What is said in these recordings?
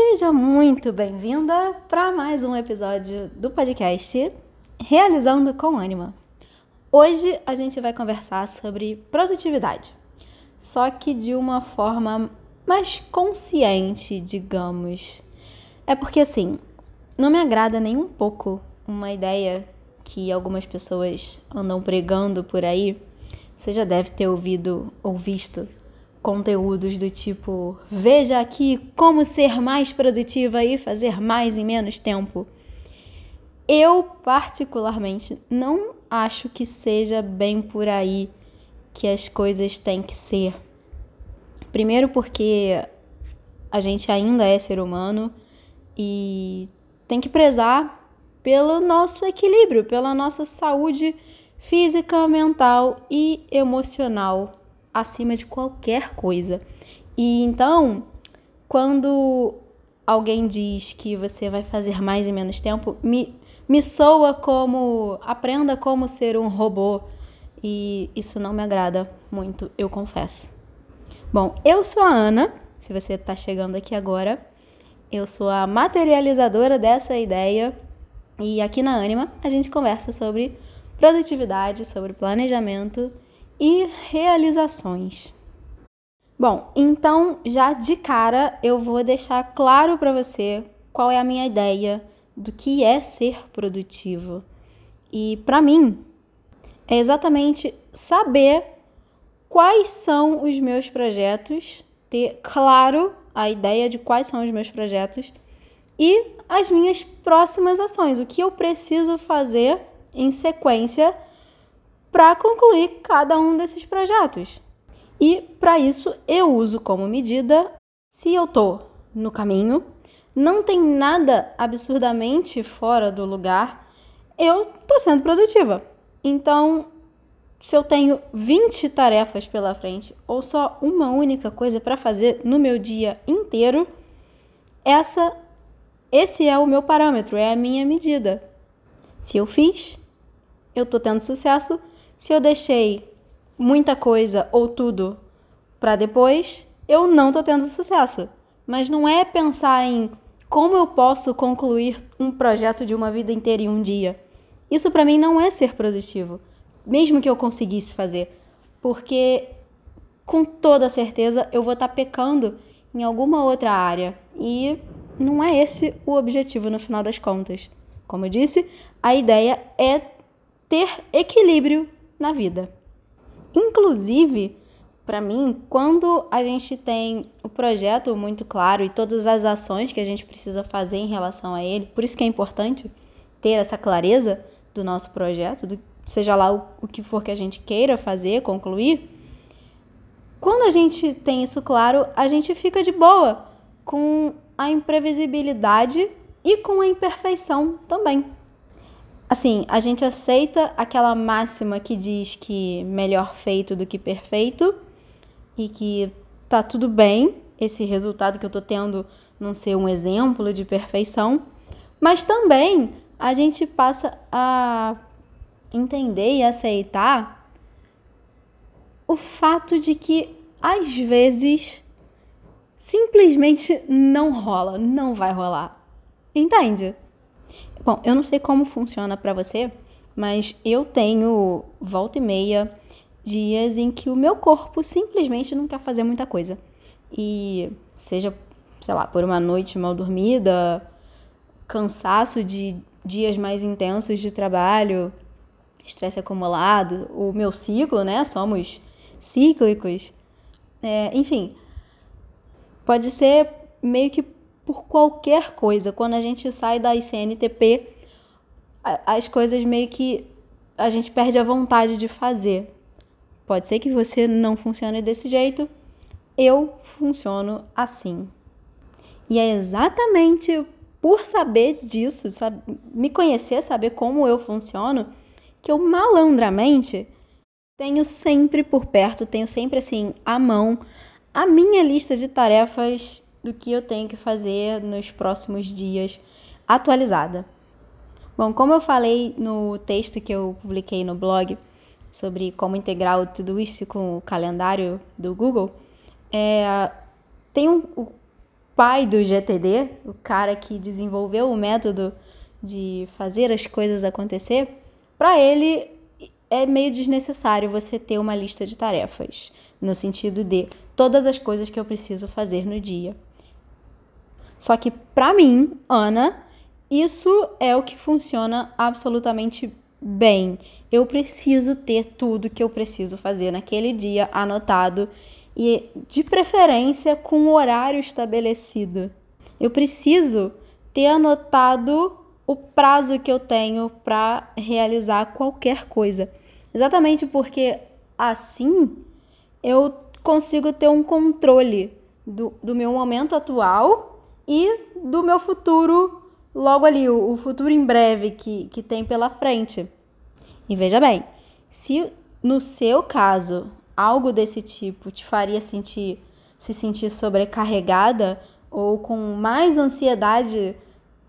Seja muito bem-vinda para mais um episódio do podcast Realizando com Ânima. Hoje a gente vai conversar sobre produtividade, só que de uma forma mais consciente, digamos. É porque assim, não me agrada nem um pouco uma ideia que algumas pessoas andam pregando por aí. Você já deve ter ouvido ou visto conteúdos do tipo: veja aqui como ser mais produtiva e fazer mais em menos tempo. Eu, particularmente, não acho que seja bem por aí que as coisas têm que ser. Primeiro, porque a gente ainda é ser humano e tem que prezar pelo nosso equilíbrio, pela nossa saúde física, mental e emocional acima de qualquer coisa. E então, quando alguém diz que você vai fazer mais em menos tempo, me, me soa como aprenda como ser um robô. E isso não me agrada muito, eu confesso. Bom, eu sou a Ana, se você está chegando aqui agora. Eu sou a materializadora dessa ideia. E aqui na Anima a gente conversa sobre produtividade, sobre planejamento e realizações. Bom, então já de cara eu vou deixar claro para você qual é a minha ideia do que é ser produtivo. E para mim é exatamente saber quais são os meus projetos, ter claro a ideia de quais são os meus projetos e as minhas próximas ações, o que eu preciso fazer em sequência para concluir cada um desses projetos. E para isso eu uso como medida se eu tô no caminho, não tem nada absurdamente fora do lugar, eu tô sendo produtiva. Então, se eu tenho 20 tarefas pela frente ou só uma única coisa para fazer no meu dia inteiro, essa esse é o meu parâmetro, é a minha medida. Se eu fiz, eu tô tendo sucesso se eu deixei muita coisa ou tudo para depois, eu não tô tendo sucesso. Mas não é pensar em como eu posso concluir um projeto de uma vida inteira em um dia. Isso para mim não é ser produtivo, mesmo que eu conseguisse fazer, porque com toda certeza eu vou estar tá pecando em alguma outra área e não é esse o objetivo no final das contas. Como eu disse, a ideia é ter equilíbrio na vida. Inclusive, para mim, quando a gente tem o projeto muito claro e todas as ações que a gente precisa fazer em relação a ele, por isso que é importante ter essa clareza do nosso projeto, do, seja lá o, o que for que a gente queira fazer, concluir. Quando a gente tem isso claro, a gente fica de boa com a imprevisibilidade e com a imperfeição também assim, a gente aceita aquela máxima que diz que melhor feito do que perfeito e que tá tudo bem esse resultado que eu tô tendo não ser um exemplo de perfeição, mas também a gente passa a entender e aceitar o fato de que às vezes simplesmente não rola, não vai rolar. Entende? Bom, eu não sei como funciona para você, mas eu tenho volta e meia dias em que o meu corpo simplesmente não quer fazer muita coisa. E seja, sei lá, por uma noite mal dormida, cansaço de dias mais intensos de trabalho, estresse acumulado, o meu ciclo, né? Somos cíclicos. É, enfim, pode ser meio que por qualquer coisa. Quando a gente sai da ICNTP, as coisas meio que a gente perde a vontade de fazer. Pode ser que você não funcione desse jeito, eu funciono assim. E é exatamente por saber disso, sabe, me conhecer, saber como eu funciono, que eu malandramente tenho sempre por perto, tenho sempre assim à mão a minha lista de tarefas do que eu tenho que fazer nos próximos dias atualizada. Bom, como eu falei no texto que eu publiquei no blog sobre como integrar o Todoist com o calendário do Google, é, tem um, pai do GTD, o cara que desenvolveu o método de fazer as coisas acontecer, para ele é meio desnecessário você ter uma lista de tarefas, no sentido de todas as coisas que eu preciso fazer no dia. Só que para mim, Ana, isso é o que funciona absolutamente bem. Eu preciso ter tudo que eu preciso fazer naquele dia anotado e de preferência com o horário estabelecido. Eu preciso ter anotado o prazo que eu tenho para realizar qualquer coisa. Exatamente porque assim eu consigo ter um controle do, do meu momento atual e do meu futuro logo ali, o, futuro em breve que, que tem pela frente. E veja bem, se no seu caso algo desse tipo te faria sentir se sentir sobrecarregada ou com mais ansiedade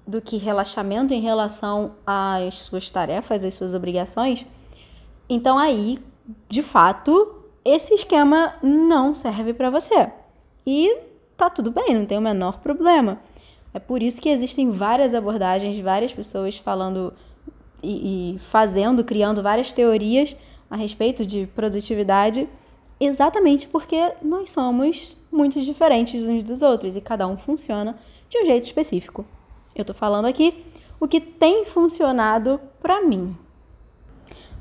do que relaxamento em relação às suas tarefas, às suas obrigações, então aí, de fato, esse esquema não serve para você. E tá tudo bem, não tem o menor problema. É por isso que existem várias abordagens, várias pessoas falando e, e fazendo, criando várias teorias a respeito de produtividade, exatamente porque nós somos muito diferentes uns dos outros e cada um funciona de um jeito específico. Eu tô falando aqui o que tem funcionado para mim.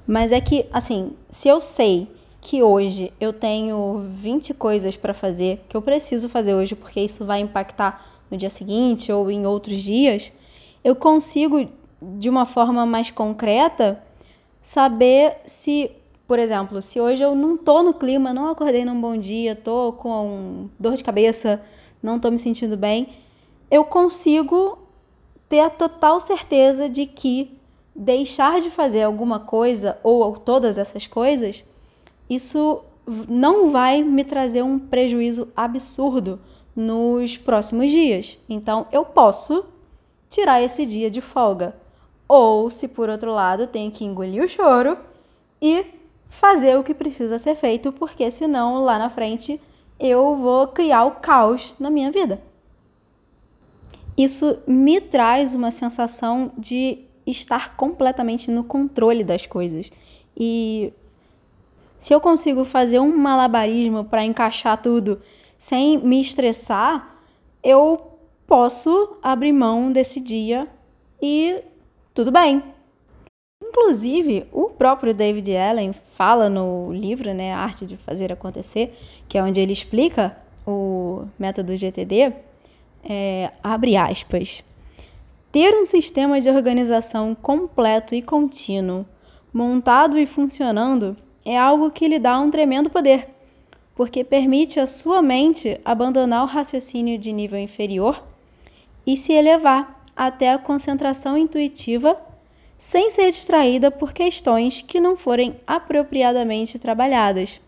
Mas é que, assim, se eu sei que hoje eu tenho 20 coisas para fazer, que eu preciso fazer hoje porque isso vai impactar no dia seguinte ou em outros dias, eu consigo, de uma forma mais concreta, saber se, por exemplo, se hoje eu não tô no clima, não acordei num bom dia, tô com dor de cabeça, não tô me sentindo bem, eu consigo ter a total certeza de que deixar de fazer alguma coisa ou todas essas coisas, isso não vai me trazer um prejuízo absurdo nos próximos dias. Então, eu posso tirar esse dia de folga. Ou, se por outro lado, tenho que engolir o choro e fazer o que precisa ser feito, porque senão lá na frente eu vou criar o caos na minha vida. Isso me traz uma sensação de estar completamente no controle das coisas. E se eu consigo fazer um malabarismo para encaixar tudo sem me estressar, eu posso abrir mão desse dia e tudo bem. Inclusive, o próprio David Allen fala no livro, né, Arte de Fazer Acontecer, que é onde ele explica o método GTD, é, abre aspas. Ter um sistema de organização completo e contínuo, montado e funcionando, é algo que lhe dá um tremendo poder porque permite à sua mente abandonar o raciocínio de nível inferior e se elevar até a concentração intuitiva sem ser distraída por questões que não forem apropriadamente trabalhadas.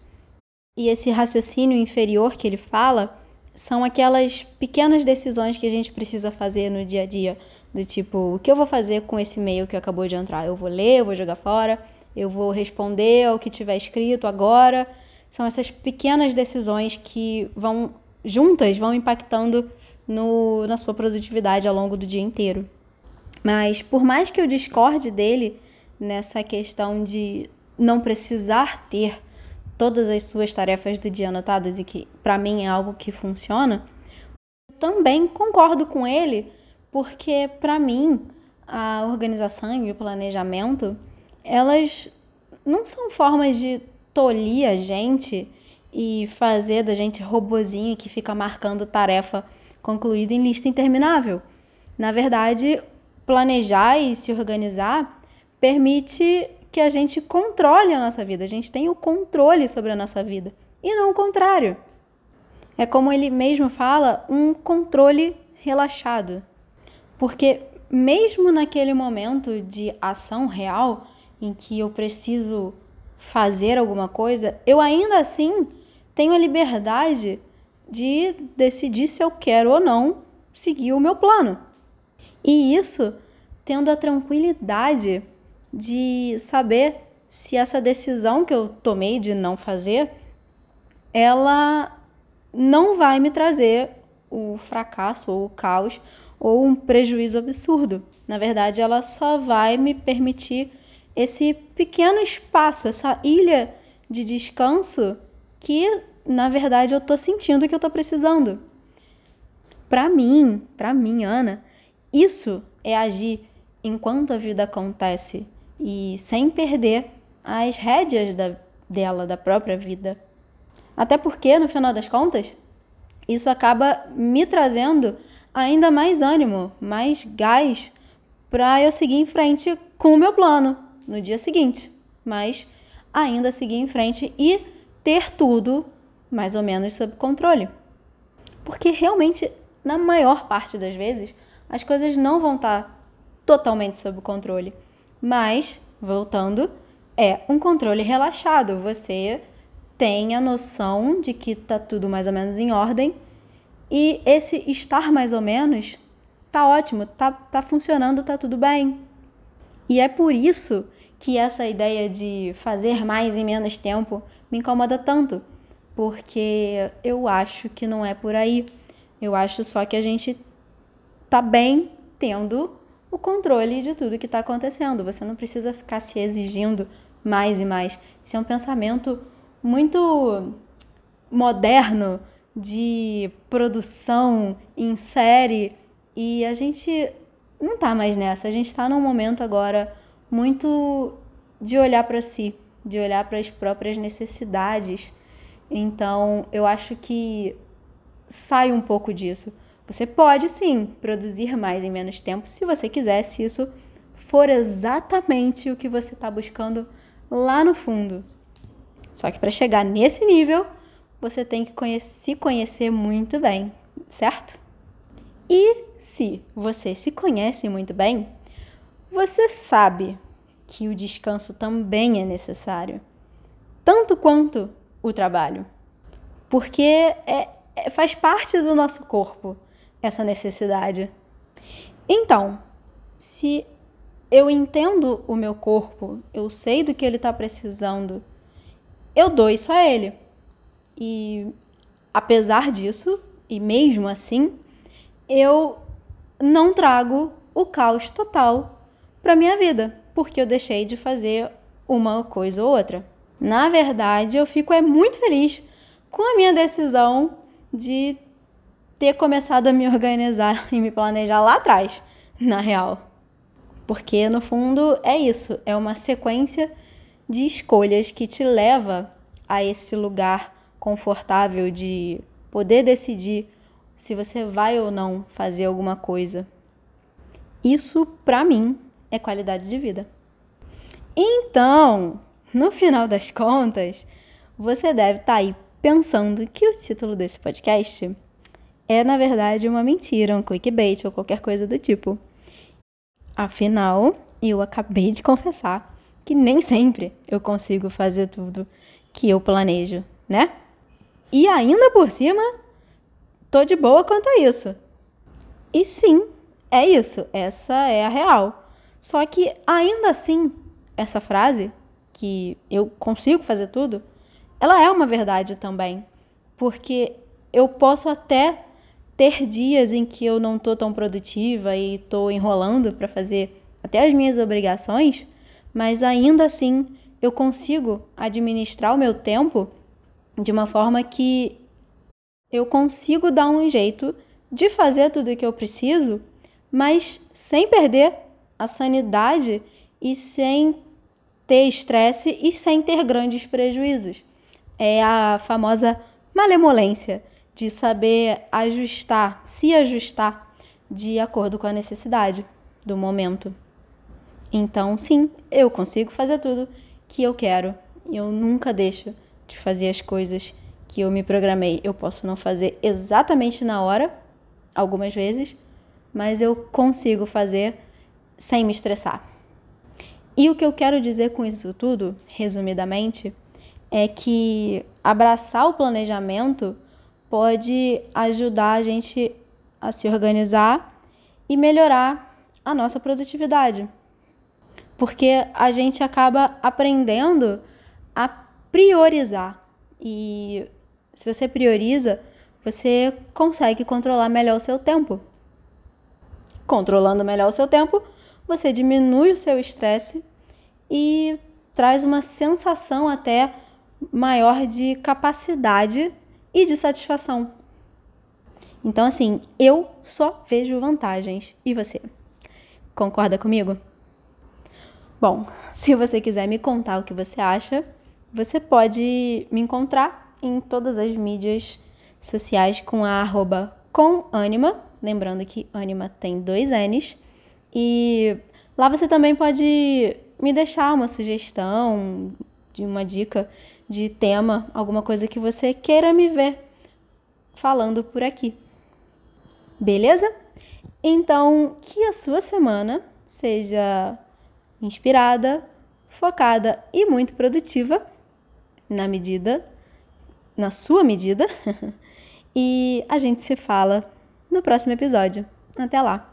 E esse raciocínio inferior que ele fala são aquelas pequenas decisões que a gente precisa fazer no dia a dia, do tipo, o que eu vou fazer com esse e-mail que acabou de entrar? Eu vou ler, eu vou jogar fora, eu vou responder ao que tiver escrito agora, são essas pequenas decisões que vão juntas vão impactando no, na sua produtividade ao longo do dia inteiro. Mas por mais que eu discorde dele nessa questão de não precisar ter todas as suas tarefas do dia anotadas e que para mim é algo que funciona, também concordo com ele, porque para mim a organização e o planejamento, elas não são formas de tolir a gente e fazer da gente robozinho que fica marcando tarefa concluída em lista interminável. Na verdade, planejar e se organizar permite que a gente controle a nossa vida, a gente tem o controle sobre a nossa vida e não o contrário. É como ele mesmo fala, um controle relaxado. Porque mesmo naquele momento de ação real em que eu preciso fazer alguma coisa, eu ainda assim tenho a liberdade de decidir se eu quero ou não seguir o meu plano. E isso tendo a tranquilidade de saber se essa decisão que eu tomei de não fazer, ela não vai me trazer o fracasso ou o caos ou um prejuízo absurdo. Na verdade, ela só vai me permitir esse pequeno espaço, essa ilha de descanso que, na verdade, eu tô sentindo que eu tô precisando. Para mim, para mim, Ana, isso é agir enquanto a vida acontece e sem perder as rédeas da, dela, da própria vida. Até porque, no final das contas, isso acaba me trazendo ainda mais ânimo, mais gás para eu seguir em frente com o meu plano no dia seguinte, mas ainda seguir em frente e ter tudo mais ou menos sob controle. Porque realmente, na maior parte das vezes, as coisas não vão estar totalmente sob controle. Mas, voltando, é um controle relaxado. Você tem a noção de que tá tudo mais ou menos em ordem e esse estar mais ou menos tá ótimo, tá, tá funcionando, tá tudo bem. E é por isso que essa ideia de fazer mais em menos tempo me incomoda tanto, porque eu acho que não é por aí. Eu acho só que a gente tá bem tendo o controle de tudo que está acontecendo. Você não precisa ficar se exigindo mais e mais. Isso é um pensamento muito moderno de produção em série e a gente não tá mais nessa. A gente está num momento agora muito de olhar para si, de olhar para as próprias necessidades. Então, eu acho que sai um pouco disso. Você pode sim produzir mais em menos tempo se você quiser, se isso for exatamente o que você está buscando lá no fundo. Só que para chegar nesse nível, você tem que conhecer, se conhecer muito bem, certo? E se você se conhece muito bem, você sabe que o descanso também é necessário, tanto quanto o trabalho, porque é, é, faz parte do nosso corpo essa necessidade. Então, se eu entendo o meu corpo, eu sei do que ele está precisando, eu dou isso a ele. E apesar disso, e mesmo assim, eu não trago o caos total para minha vida, porque eu deixei de fazer uma coisa ou outra. Na verdade, eu fico é muito feliz com a minha decisão de ter começado a me organizar e me planejar lá atrás, na real. Porque no fundo é isso, é uma sequência de escolhas que te leva a esse lugar confortável de poder decidir se você vai ou não fazer alguma coisa. Isso, para mim, é qualidade de vida. Então, no final das contas, você deve estar tá aí pensando que o título desse podcast é, na verdade, uma mentira, um clickbait ou qualquer coisa do tipo. Afinal, eu acabei de confessar que nem sempre eu consigo fazer tudo que eu planejo, né? E ainda por cima, tô de boa quanto a isso. E sim, é isso, essa é a real. Só que ainda assim, essa frase, que eu consigo fazer tudo, ela é uma verdade também. Porque eu posso até ter dias em que eu não tô tão produtiva e tô enrolando para fazer até as minhas obrigações, mas ainda assim eu consigo administrar o meu tempo de uma forma que eu consigo dar um jeito de fazer tudo o que eu preciso, mas sem perder a sanidade e sem ter estresse e sem ter grandes prejuízos. É a famosa malemolência de saber ajustar, se ajustar de acordo com a necessidade do momento. Então, sim, eu consigo fazer tudo que eu quero. Eu nunca deixo de fazer as coisas que eu me programei. Eu posso não fazer exatamente na hora, algumas vezes, mas eu consigo fazer sem me estressar. E o que eu quero dizer com isso tudo, resumidamente, é que abraçar o planejamento pode ajudar a gente a se organizar e melhorar a nossa produtividade. Porque a gente acaba aprendendo a priorizar. E se você prioriza, você consegue controlar melhor o seu tempo. Controlando melhor o seu tempo, você diminui o seu estresse e traz uma sensação até maior de capacidade e de satisfação. Então, assim, eu só vejo vantagens. E você? Concorda comigo? Bom, se você quiser me contar o que você acha, você pode me encontrar em todas as mídias sociais com a arroba comanima, lembrando que anima tem dois N's, e lá você também pode me deixar uma sugestão de uma dica de tema, alguma coisa que você queira me ver falando por aqui. Beleza? Então, que a sua semana seja inspirada, focada e muito produtiva na medida, na sua medida. e a gente se fala no próximo episódio. Até lá!